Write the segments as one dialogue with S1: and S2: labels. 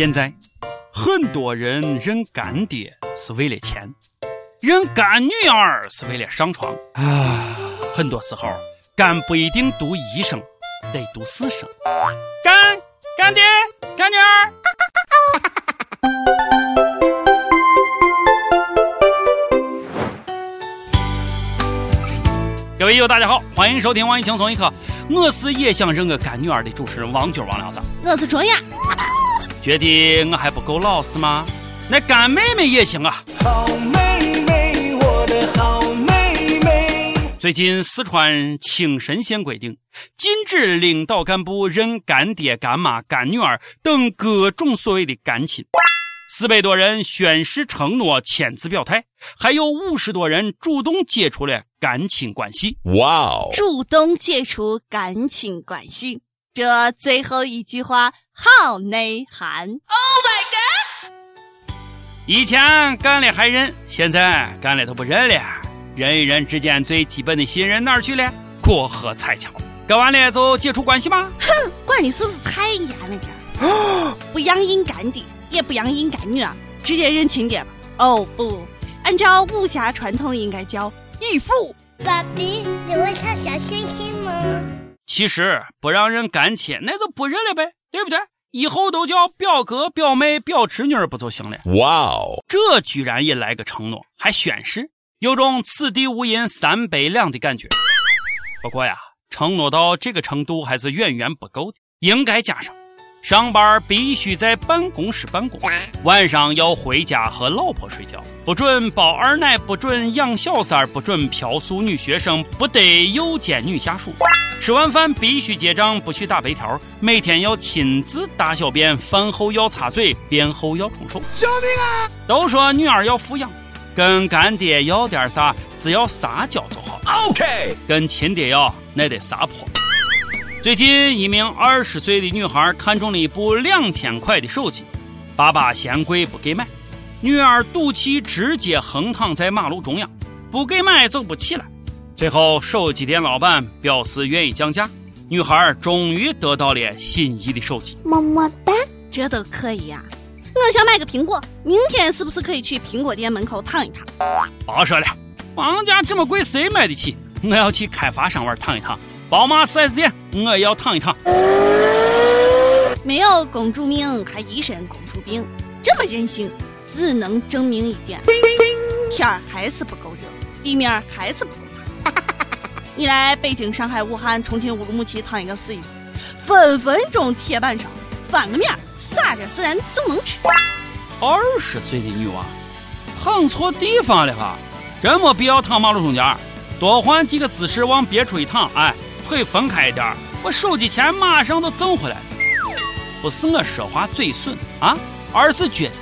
S1: 现在，很多人认干爹是为了钱，认干女儿是为了上床啊。很多时候，干不一定读一声，得读四声。干干爹，干女儿。各位友大家好，欢迎收听网易轻松一刻，我是也想认个干女儿的主持人王军王亮子。
S2: 我是卓雅。
S1: 觉得我还不够老实吗？那干妹妹也行啊。好妹妹，我的好妹妹。最近四川青神县规定，禁止领导干部认干爹、干妈、干女儿等各种所谓的干亲。四百多人宣誓承诺签字表态，还有五十多人主动解除了干亲关系。
S2: 哇哦！主动解除干亲关系，这最后一句话好内涵。Oh my
S1: god！以前干了还认，现在干了都不认了。人与人之间最基本的信任哪儿去了？过河拆桥，干完了就解除关系吗？
S2: 哼，管你是不是太严了点？不养硬干爹。也不养硬干女啊，直接认亲爹吧。哦不，按照武侠传统应该叫义父。爸比，你会唱小星星吗？其实不让人干亲，那就不认了呗，对不对？以后都叫表哥、表妹、表侄女不就行了？哇哦，这居然也来个承诺，还宣誓，有种此地无银三百两的感觉。不过呀，承诺到这个程度还是远远不够的，应该加上。上班必须在办公室办公，晚上要回家和老婆睡觉，不准包二奶，不准养小三儿，不准嫖宿女学生，不得诱奸女下属。吃完饭必须结账，不许打白条。每天要亲自大小便，饭后要擦嘴，便后要冲手。救命啊！都说女儿要富养，跟干爹要点啥，只要撒娇就好。OK，跟亲爹要那得撒泼。最近，一名二十岁的女孩看中了一部两千块的手机，爸爸嫌贵不给买，女儿赌气直接横躺在马路中央，不给买走不起来。最后，手机店老板表示愿意降价，女孩终于得到了心仪的手机。么么哒，这都可以呀！我想买个苹果，明天是不是可以去苹果店门口躺一躺？别说了，房价这么贵，谁买得起？我要去开发商玩躺一躺。宝马 4S 店，我要躺一躺。没有公主命，还一身公主病，这么任性，只能证明一点：天儿还是不够热，地面还是不够塌。你来北京、上海、武汉、重庆乌鲁木齐躺一个试一试，分分钟铁板烧翻个面，撒点孜然就能吃。二十岁的女娃，躺错地方了哈，真没必要躺马路中间，多换几个姿势往别处一躺，哎。腿分开一点我手机钱马上都挣回来了。不是我说话嘴损啊，而是觉得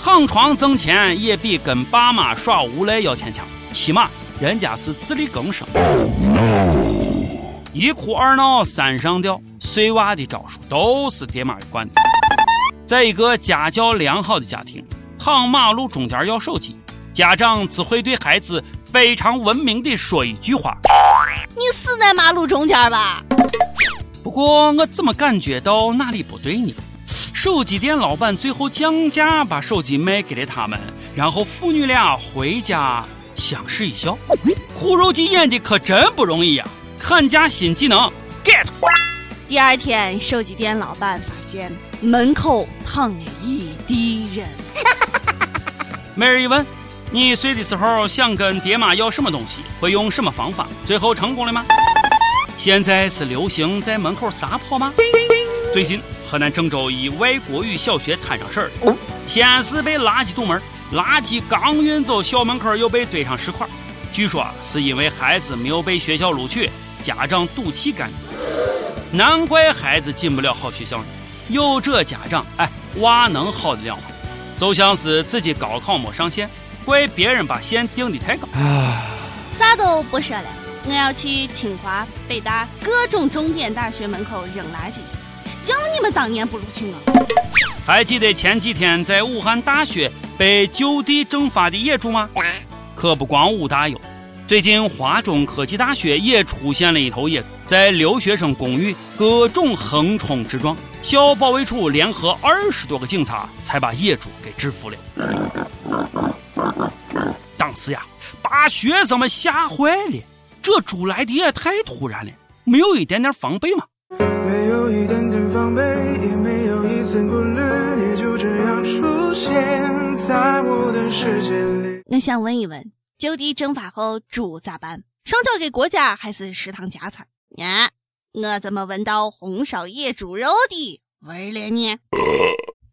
S2: 躺床挣钱也比跟爸妈耍无赖要钱强，起码人家是自力更生。一哭二闹三上吊，碎娃的招数都是爹妈惯的。在一个家教良好的家庭，躺马路中间要手机，家长只会对孩子非常文明的说一句话。你死在马路中间吧！不过我怎么感觉到哪里不对呢？手机店老板最后降价把手机卖给了他们，然后父女俩回家相视一笑。苦肉计演的可真不容易呀！砍价新技能 get。第二天，手机店老板发现门口躺了一地人。每人一问。你睡的时候想跟爹妈要什么东西，会用什么方法？最后成功了吗？现在是流行在门口撒泼吗？最近河南郑州一外国语小学摊上事儿了，先是被垃圾堵门，垃圾刚运走，校门口又被堆上石块。据说是因为孩子没有被学校录取，家长赌气干的。难怪孩子进不了好学校呢。有这家长，哎，娃能好得了吗？就像是自己高考没上线。怪别人把线定的太高。啥都不说了，我要去清华、北大各种重点大学门口扔垃圾去，叫你们当年不录取我。还记得前几天在武汉大学被就地正法的野猪吗？可不光武大有，最近华中科技大学也出现了一头野猪，在留学生公寓各种横冲直撞，校保卫处联合二十多个警察才把野猪给制服了。当时呀，把学生们吓坏了，这猪来的也太突然了，没有一点点防备吗？没有一点点防备，也没有一丝顾虑，你就这样出现在我的世界里。
S3: 我想问一问，就地正法后猪咋办？上交给国家还是食堂加餐？呀？我怎么闻到红烧野猪肉的味儿了呢？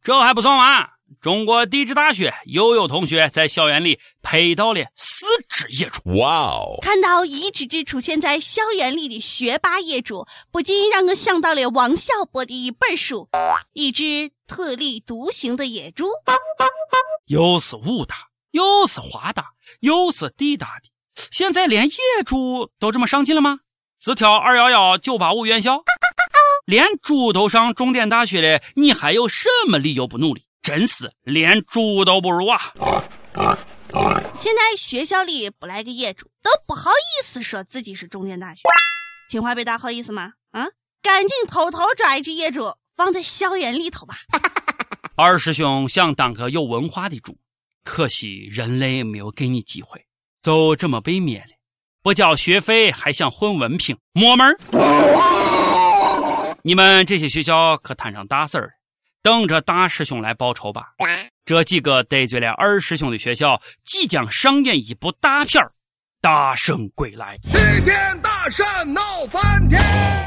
S2: 这还不算完，中国地质大学又有同学在校园里拍到了四只野猪。哇
S3: 哦！看到一只只出现在校园里的学霸野猪，不禁让我想到了王小波的一本书：一只特立独行的野猪。
S2: 又是武大，又是华大，又是地大的，现在连野猪都这么上进了吗？只挑二幺幺九八五院校，连猪都上重点大学了，你还有什么理由不努力？真是连猪都不如啊！
S3: 现在学校里不来个野猪，都不好意思说自己是重点大学。清华北大好意思吗？啊，赶紧偷偷抓一只野猪放在校园里头吧！
S2: 二师兄想当个有文化的猪，可惜人类没有给你机会，就这么被灭了。不交学费还想混文凭，没门你们这些学校可摊上大事儿，等着大师兄来报仇吧！这几个得罪了二师兄的学校，即将上演一部大片儿《大圣归来》。齐天大圣
S3: 闹翻天！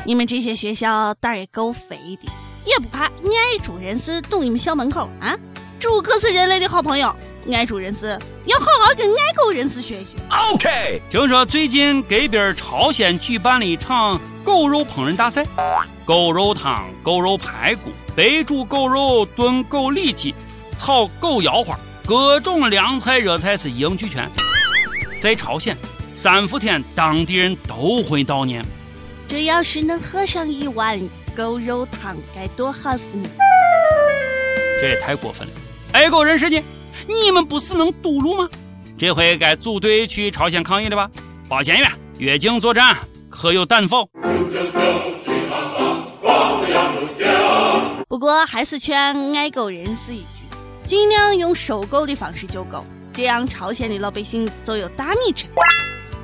S3: 你们这些学校胆儿也够肥的，也不怕爱猪人士堵你们校门口啊？猪可是人类的好朋友。爱猪人士要好好跟爱狗人士学学。
S2: OK。听说最近隔壁朝鲜举办了一场狗肉烹饪大赛，狗肉汤、狗肉排骨、白煮狗肉、炖狗里脊、炒狗腰花，各种凉菜热菜是一应俱全。在朝鲜，三伏天当地人都会悼念。
S3: 这要是能喝上一碗狗肉汤，该多好死呢！
S2: 这也太过分了，爱狗人士呢？你们不是能堵路吗？这回该组队去朝鲜抗议了吧？保健员越境作战，可有胆否？
S3: 不过还是劝爱狗人士一句，尽量用收购的方式救狗，这样朝鲜的老百姓就有大米吃。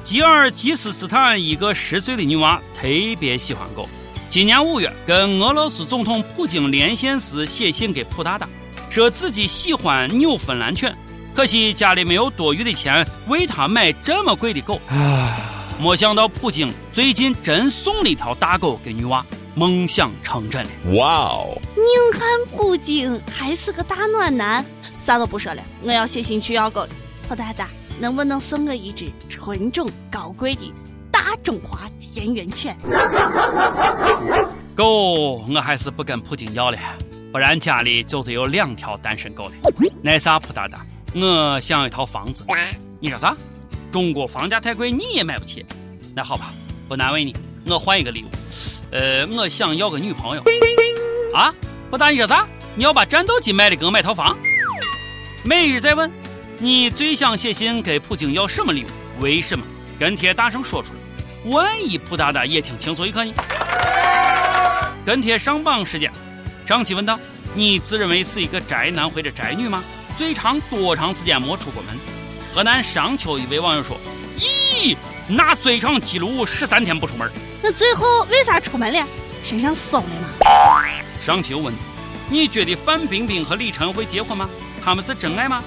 S2: 吉尔吉斯斯坦一个十岁的女娃特别喜欢狗，今年五月跟俄罗斯总统普京连线时写信给普大大。说自己喜欢纽芬兰犬，可惜家里没有多余的钱为他买这么贵的狗。没想到普京最近真送了一条大狗给女娃，梦想成真了。哇
S3: 哦！宁汉普京还是个大暖男，啥都不说了，我要写信去要狗了。普大大，能不能送我一只纯种高贵的大中华田园犬？
S2: 狗，我还是不跟普京要了。不然家里就得有两条单身狗了。那啥，普大大，我想要一套房子。你说啥？中国房价太贵，你也买不起。那好吧，不难为你，我换一个礼物。呃，我想要个女朋友。啊，普大，你说啥？你要把战斗机卖了给我买套房？每日在问，你最想写信给普京要什么礼物？为什么？跟帖大声说出来。万一普大大也听轻松一刻呢？跟帖上榜时间。上期问道：“你自认为是一个宅男或者宅女吗？最长多长时间没出过门？”河南商丘一位网友说：“咦，那最长记录十三天不出门。”
S3: 那最后为啥出门了？身上馊了吗？
S2: 上期又问：“你觉得范冰冰和李晨会结婚吗？他们是真爱吗？”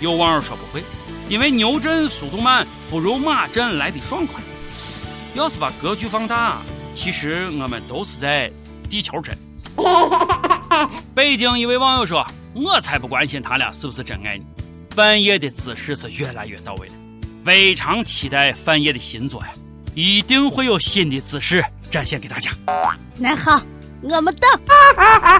S2: 有网友说不会，因为牛阵速度慢，不如马阵来的爽快。要是把格局放大，其实我们都是在地球阵。北京一位网友说：“我才不关心他俩是不是真爱呢。”范爷的姿势是越来越到位了，非常期待范爷的新作呀，一定会有新的姿势展现给大家。
S3: 那好，我们等。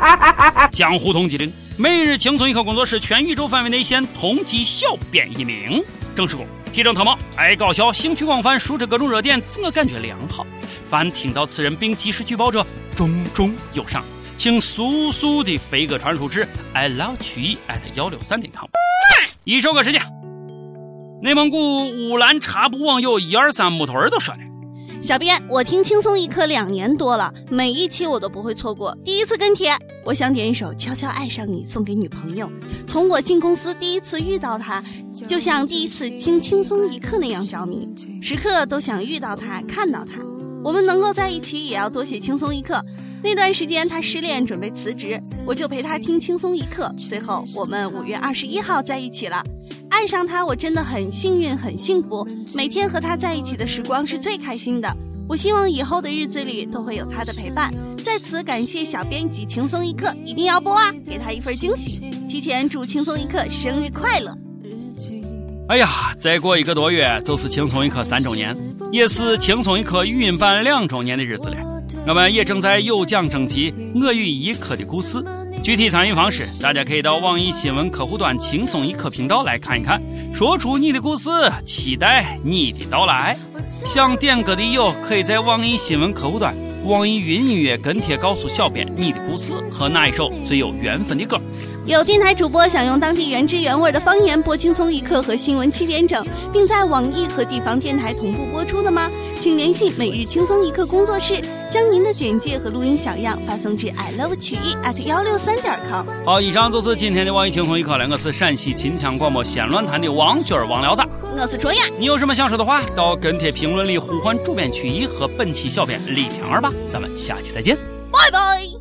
S2: 江湖通缉令，每日轻松一刻工作室全宇宙范围内现通缉小编一名，正式工，体征特貌，爱搞笑，兴趣广泛，熟知各种热点，自我感觉良好。凡听到此人并及时举报者，重重有赏。请速速的飞鸽传书至 i love 曲艺 at 幺六三点 com。一首歌时间，内蒙古乌兰察布网友一二三木头儿就说了：“
S3: 小编，我听轻松一刻两年多了，每一期我都不会错过。第一次跟帖，我想点一首《悄悄爱上你》送给女朋友。从我进公司第一次遇到她，就像第一次听轻松一刻那样着迷，时刻都想遇到她，看到她。我们能够在一起，也要多写轻松一刻。那段时间他失恋，准备辞职，我就陪他听轻松一刻。最后我们五月二十一号在一起了。爱上他，我真的很幸运，很幸福。每天和他在一起的时光是最开心的。我希望以后的日子里都会有他的陪伴。在此感谢小编辑轻松一刻，一定要播啊，给他一份惊喜。提前祝轻松一刻生日快乐！
S2: 哎呀，再过一个多月就是轻松一刻三周年，也是轻松一刻语音版两周年的日子了。我们也正在有奖征集我与一刻的故事。具体参与方式，大家可以到网易新闻客户端“轻松一刻”频道来看一看。说出你的故事，期待你的到来。想点歌的友，可以在网易新闻客户端、网易云音乐跟帖告诉小编你的故事和那一首最有缘分的歌。
S3: 有电台主播想用当地原汁原味的方言播《轻松一刻》和新闻七点整，并在网易和地方电台同步播出的吗？请联系每日轻松一刻工作室，将您的简介和录音小样发送至 i love 曲艺 at 幺六三点 com。
S2: 好，以上就是今天的网易轻松一刻了。我是陕西秦腔广播西安论坛的王军儿王聊子，
S3: 我是卓雅。
S2: 你有什么想说的话，到跟帖评论里呼唤主编曲艺和本期小编李天儿吧。咱们下期再见，
S3: 拜拜。